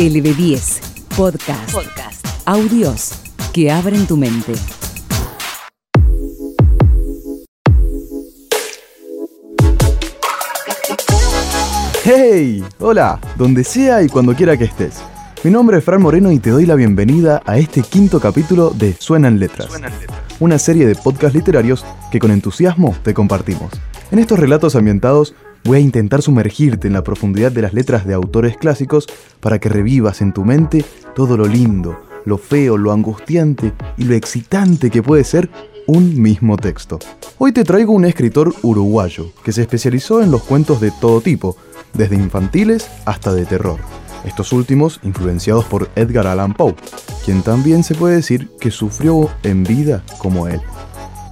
LB10 Podcast. Podcast. Audios que abren tu mente. ¡Hey! Hola, donde sea y cuando quiera que estés. Mi nombre es Fran Moreno y te doy la bienvenida a este quinto capítulo de Suenan Letras, una serie de podcasts literarios que con entusiasmo te compartimos. En estos relatos ambientados voy a intentar sumergirte en la profundidad de las letras de autores clásicos para que revivas en tu mente todo lo lindo, lo feo, lo angustiante y lo excitante que puede ser un mismo texto. Hoy te traigo un escritor uruguayo que se especializó en los cuentos de todo tipo, desde infantiles hasta de terror. Estos últimos influenciados por Edgar Allan Poe, quien también se puede decir que sufrió en vida como él.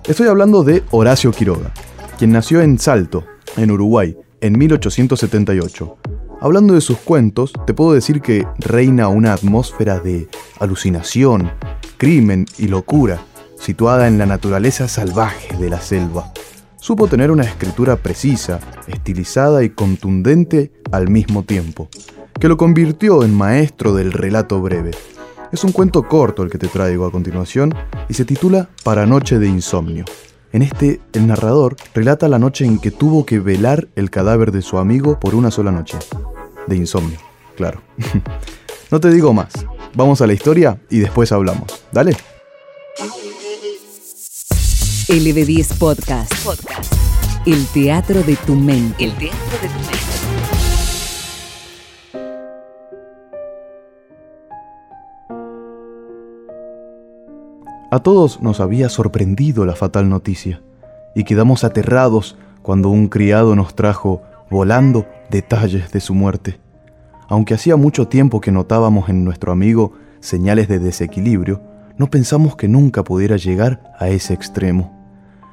Estoy hablando de Horacio Quiroga, quien nació en Salto, en Uruguay, en 1878. Hablando de sus cuentos, te puedo decir que reina una atmósfera de alucinación, crimen y locura, situada en la naturaleza salvaje de la selva. Supo tener una escritura precisa, estilizada y contundente al mismo tiempo, que lo convirtió en maestro del relato breve. Es un cuento corto el que te traigo a continuación y se titula Para Noche de Insomnio. En este, el narrador relata la noche en que tuvo que velar el cadáver de su amigo por una sola noche. De insomnio, claro. no te digo más. Vamos a la historia y después hablamos. Dale. LB10 Podcast. Podcast. El teatro de tu mente. El teatro de tu mente. A todos nos había sorprendido la fatal noticia y quedamos aterrados cuando un criado nos trajo, volando, detalles de su muerte. Aunque hacía mucho tiempo que notábamos en nuestro amigo señales de desequilibrio, no pensamos que nunca pudiera llegar a ese extremo.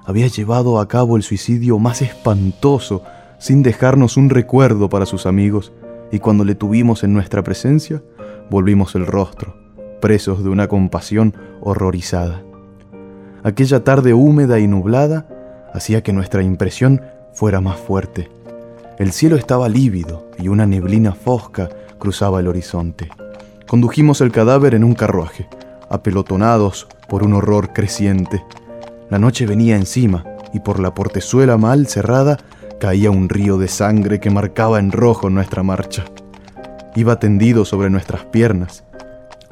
Había llevado a cabo el suicidio más espantoso sin dejarnos un recuerdo para sus amigos, y cuando le tuvimos en nuestra presencia, volvimos el rostro, presos de una compasión horrorizada. Aquella tarde húmeda y nublada hacía que nuestra impresión fuera más fuerte. El cielo estaba lívido y una neblina fosca cruzaba el horizonte. Condujimos el cadáver en un carruaje, apelotonados por un horror creciente. La noche venía encima y por la portezuela mal cerrada caía un río de sangre que marcaba en rojo nuestra marcha. Iba tendido sobre nuestras piernas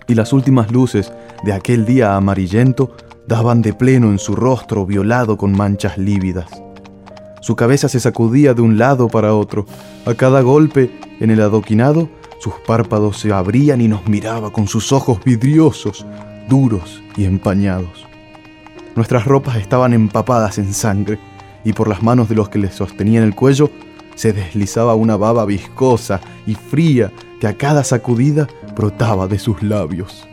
y las últimas luces de aquel día amarillento daban de pleno en su rostro violado con manchas lívidas. Su cabeza se sacudía de un lado para otro. A cada golpe en el adoquinado, sus párpados se abrían y nos miraba con sus ojos vidriosos, duros y empañados. Nuestras ropas estaban empapadas en sangre y por las manos de los que le sostenían el cuello se deslizaba una baba viscosa y fría que a cada sacudida brotaba de sus labios.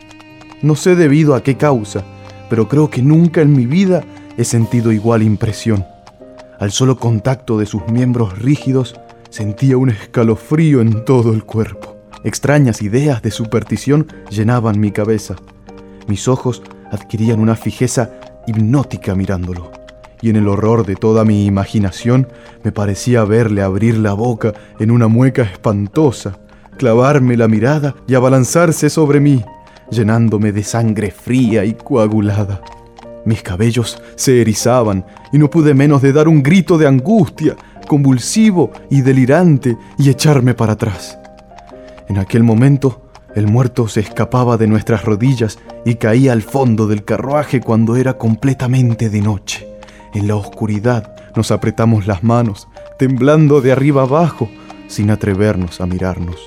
No sé debido a qué causa, pero creo que nunca en mi vida he sentido igual impresión. Al solo contacto de sus miembros rígidos sentía un escalofrío en todo el cuerpo. Extrañas ideas de superstición llenaban mi cabeza. Mis ojos adquirían una fijeza hipnótica mirándolo, y en el horror de toda mi imaginación me parecía verle abrir la boca en una mueca espantosa, clavarme la mirada y abalanzarse sobre mí, llenándome de sangre fría y coagulada. Mis cabellos se erizaban y no pude menos de dar un grito de angustia, convulsivo y delirante, y echarme para atrás. En aquel momento, el muerto se escapaba de nuestras rodillas y caía al fondo del carruaje cuando era completamente de noche. En la oscuridad nos apretamos las manos, temblando de arriba abajo, sin atrevernos a mirarnos.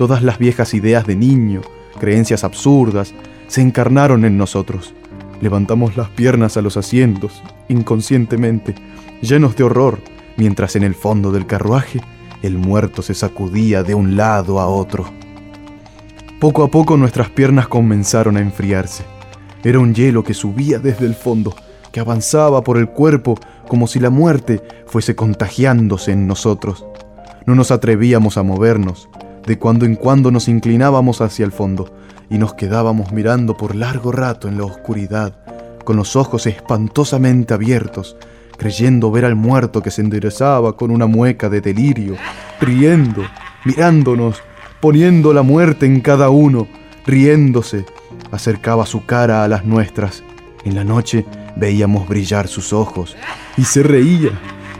Todas las viejas ideas de niño, creencias absurdas, se encarnaron en nosotros. Levantamos las piernas a los asientos, inconscientemente, llenos de horror, mientras en el fondo del carruaje el muerto se sacudía de un lado a otro. Poco a poco nuestras piernas comenzaron a enfriarse. Era un hielo que subía desde el fondo, que avanzaba por el cuerpo como si la muerte fuese contagiándose en nosotros. No nos atrevíamos a movernos. De cuando en cuando nos inclinábamos hacia el fondo y nos quedábamos mirando por largo rato en la oscuridad, con los ojos espantosamente abiertos, creyendo ver al muerto que se enderezaba con una mueca de delirio, riendo, mirándonos poniendo la muerte en cada uno, riéndose, acercaba su cara a las nuestras. En la noche veíamos brillar sus ojos y se reía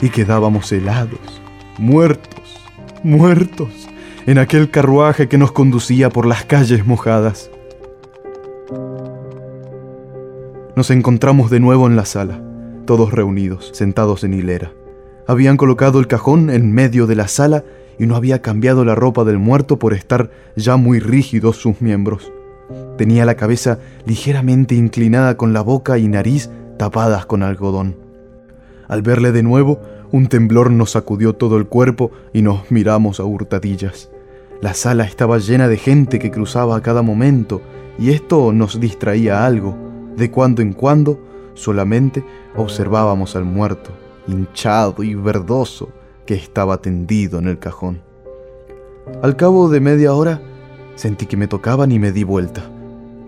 y quedábamos helados, muertos, muertos, en aquel carruaje que nos conducía por las calles mojadas. Nos encontramos de nuevo en la sala, todos reunidos, sentados en hilera. Habían colocado el cajón en medio de la sala y no había cambiado la ropa del muerto por estar ya muy rígidos sus miembros. Tenía la cabeza ligeramente inclinada con la boca y nariz tapadas con algodón. Al verle de nuevo, un temblor nos sacudió todo el cuerpo y nos miramos a hurtadillas. La sala estaba llena de gente que cruzaba a cada momento y esto nos distraía algo. De cuando en cuando solamente observábamos al muerto, hinchado y verdoso, que estaba tendido en el cajón. Al cabo de media hora sentí que me tocaban y me di vuelta.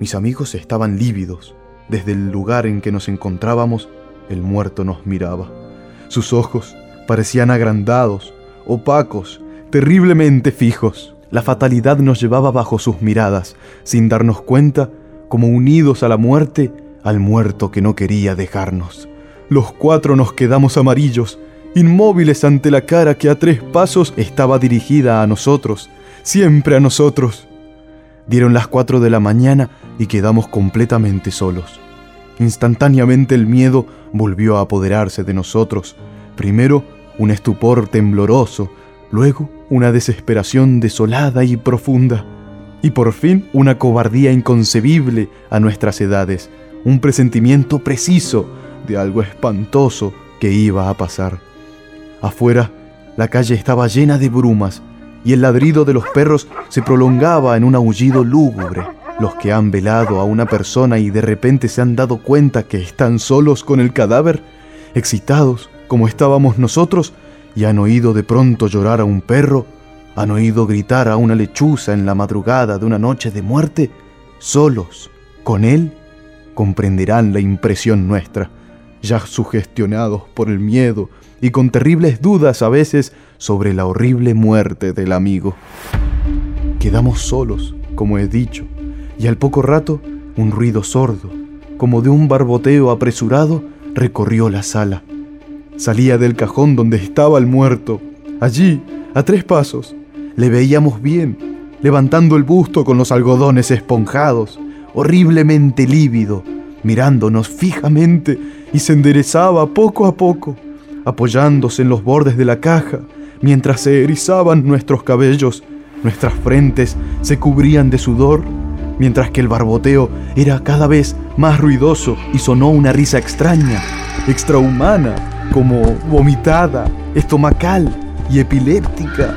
Mis amigos estaban lívidos. Desde el lugar en que nos encontrábamos, el muerto nos miraba. Sus ojos parecían agrandados, opacos, terriblemente fijos. La fatalidad nos llevaba bajo sus miradas, sin darnos cuenta, como unidos a la muerte, al muerto que no quería dejarnos. Los cuatro nos quedamos amarillos, inmóviles ante la cara que a tres pasos estaba dirigida a nosotros, siempre a nosotros. Dieron las cuatro de la mañana y quedamos completamente solos. Instantáneamente el miedo volvió a apoderarse de nosotros. Primero un estupor tembloroso, luego una desesperación desolada y profunda, y por fin una cobardía inconcebible a nuestras edades, un presentimiento preciso de algo espantoso que iba a pasar. Afuera, la calle estaba llena de brumas y el ladrido de los perros se prolongaba en un aullido lúgubre. Los que han velado a una persona y de repente se han dado cuenta que están solos con el cadáver, excitados como estábamos nosotros, y han oído de pronto llorar a un perro, han oído gritar a una lechuza en la madrugada de una noche de muerte, solos, con él, comprenderán la impresión nuestra, ya sugestionados por el miedo y con terribles dudas a veces sobre la horrible muerte del amigo. Quedamos solos, como he dicho, y al poco rato un ruido sordo, como de un barboteo apresurado, recorrió la sala. Salía del cajón donde estaba el muerto. Allí, a tres pasos, le veíamos bien, levantando el busto con los algodones esponjados, horriblemente lívido, mirándonos fijamente y se enderezaba poco a poco, apoyándose en los bordes de la caja, mientras se erizaban nuestros cabellos, nuestras frentes se cubrían de sudor, mientras que el barboteo era cada vez más ruidoso y sonó una risa extraña, extrahumana, como vomitada, estomacal y epiléptica,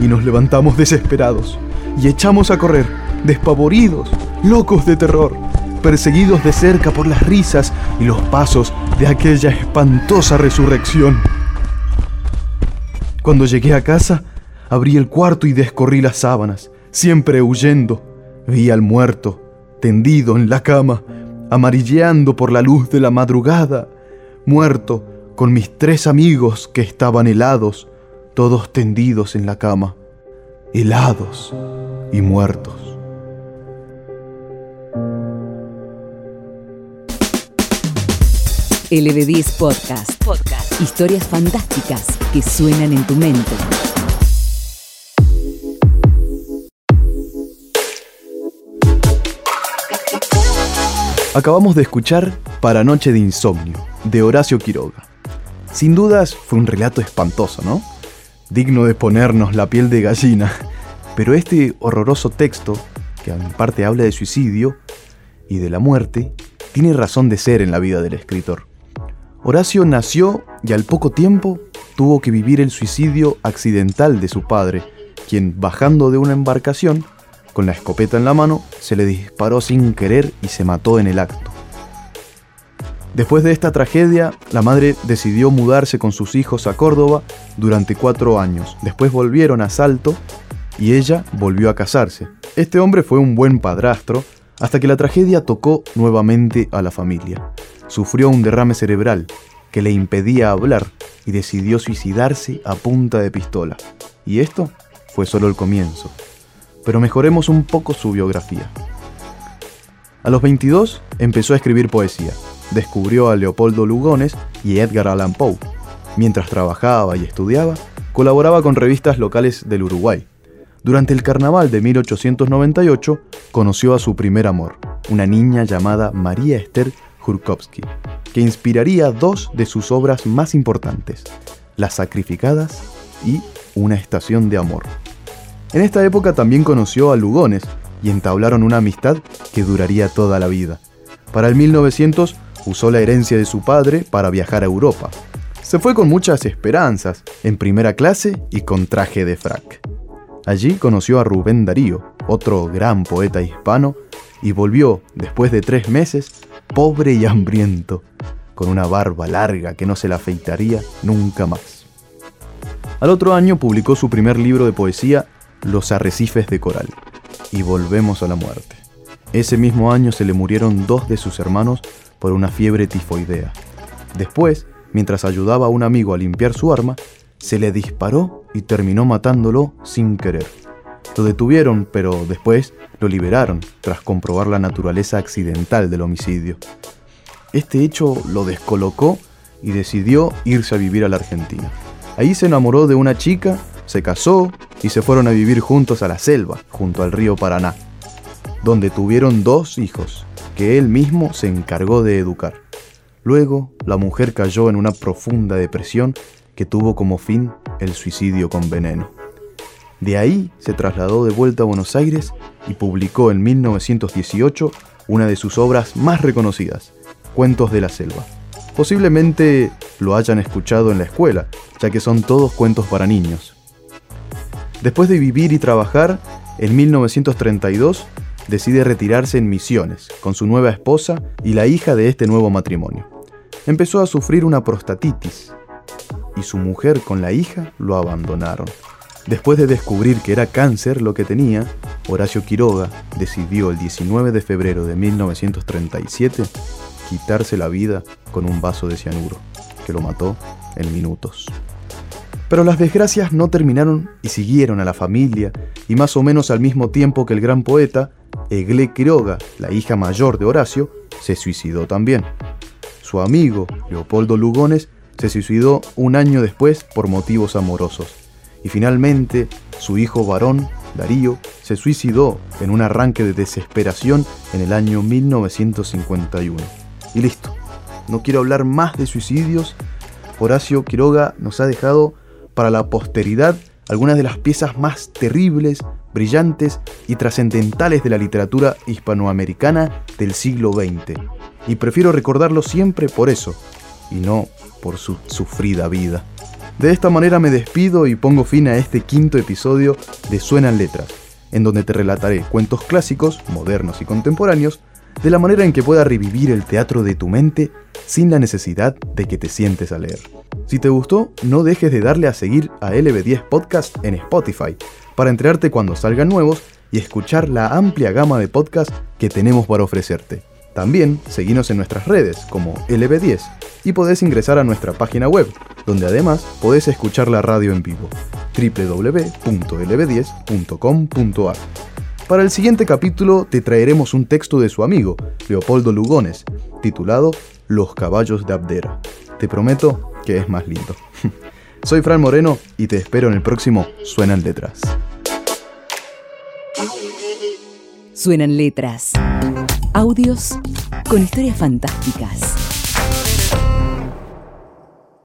y nos levantamos desesperados y echamos a correr, despavoridos, locos de terror, perseguidos de cerca por las risas y los pasos de aquella espantosa resurrección. Cuando llegué a casa, abrí el cuarto y descorrí las sábanas, siempre huyendo. Vi al muerto, tendido en la cama, amarilleando por la luz de la madrugada, muerto con mis tres amigos que estaban helados, todos tendidos en la cama, helados y muertos. LB10 Podcast. Podcast. Historias fantásticas que suenan en tu mente. Acabamos de escuchar Para Noche de Insomnio, de Horacio Quiroga. Sin dudas fue un relato espantoso, ¿no? Digno de ponernos la piel de gallina. Pero este horroroso texto, que en parte habla de suicidio y de la muerte, tiene razón de ser en la vida del escritor. Horacio nació y al poco tiempo tuvo que vivir el suicidio accidental de su padre, quien, bajando de una embarcación, con la escopeta en la mano, se le disparó sin querer y se mató en el acto. Después de esta tragedia, la madre decidió mudarse con sus hijos a Córdoba durante cuatro años. Después volvieron a Salto y ella volvió a casarse. Este hombre fue un buen padrastro hasta que la tragedia tocó nuevamente a la familia sufrió un derrame cerebral que le impedía hablar y decidió suicidarse a punta de pistola. Y esto fue solo el comienzo. Pero mejoremos un poco su biografía. A los 22 empezó a escribir poesía. Descubrió a Leopoldo Lugones y Edgar Allan Poe. Mientras trabajaba y estudiaba, colaboraba con revistas locales del Uruguay. Durante el carnaval de 1898 conoció a su primer amor, una niña llamada María Esther Jurkowski, que inspiraría dos de sus obras más importantes, Las Sacrificadas y Una Estación de Amor. En esta época también conoció a Lugones y entablaron una amistad que duraría toda la vida. Para el 1900 usó la herencia de su padre para viajar a Europa. Se fue con muchas esperanzas, en primera clase y con traje de frac. Allí conoció a Rubén Darío, otro gran poeta hispano, y volvió, después de tres meses, pobre y hambriento, con una barba larga que no se la afeitaría nunca más. Al otro año publicó su primer libro de poesía, Los arrecifes de coral, y volvemos a la muerte. Ese mismo año se le murieron dos de sus hermanos por una fiebre tifoidea. Después, mientras ayudaba a un amigo a limpiar su arma, se le disparó y terminó matándolo sin querer. Lo detuvieron, pero después lo liberaron tras comprobar la naturaleza accidental del homicidio. Este hecho lo descolocó y decidió irse a vivir a la Argentina. Ahí se enamoró de una chica, se casó y se fueron a vivir juntos a la selva, junto al río Paraná, donde tuvieron dos hijos, que él mismo se encargó de educar. Luego, la mujer cayó en una profunda depresión que tuvo como fin el suicidio con veneno. De ahí se trasladó de vuelta a Buenos Aires y publicó en 1918 una de sus obras más reconocidas, Cuentos de la Selva. Posiblemente lo hayan escuchado en la escuela, ya que son todos cuentos para niños. Después de vivir y trabajar, en 1932 decide retirarse en Misiones con su nueva esposa y la hija de este nuevo matrimonio. Empezó a sufrir una prostatitis y su mujer con la hija lo abandonaron. Después de descubrir que era cáncer lo que tenía, Horacio Quiroga decidió el 19 de febrero de 1937 quitarse la vida con un vaso de cianuro, que lo mató en minutos. Pero las desgracias no terminaron y siguieron a la familia, y más o menos al mismo tiempo que el gran poeta, Egle Quiroga, la hija mayor de Horacio, se suicidó también. Su amigo, Leopoldo Lugones, se suicidó un año después por motivos amorosos. Y finalmente, su hijo varón, Darío, se suicidó en un arranque de desesperación en el año 1951. Y listo. No quiero hablar más de suicidios. Horacio Quiroga nos ha dejado para la posteridad algunas de las piezas más terribles, brillantes y trascendentales de la literatura hispanoamericana del siglo XX. Y prefiero recordarlo siempre por eso, y no por su sufrida vida. De esta manera me despido y pongo fin a este quinto episodio de Suenan Letras, en donde te relataré cuentos clásicos, modernos y contemporáneos, de la manera en que pueda revivir el teatro de tu mente sin la necesidad de que te sientes a leer. Si te gustó, no dejes de darle a seguir a LB10 Podcast en Spotify para enterarte cuando salgan nuevos y escuchar la amplia gama de podcasts que tenemos para ofrecerte. También seguinos en nuestras redes como LB10 y podés ingresar a nuestra página web, donde además podés escuchar la radio en vivo, www.lb10.com.ar. Para el siguiente capítulo te traeremos un texto de su amigo, Leopoldo Lugones, titulado Los caballos de Abdera. Te prometo que es más lindo. Soy Fran Moreno y te espero en el próximo Suenan Letras. Suenan letras. Audios con historias fantásticas.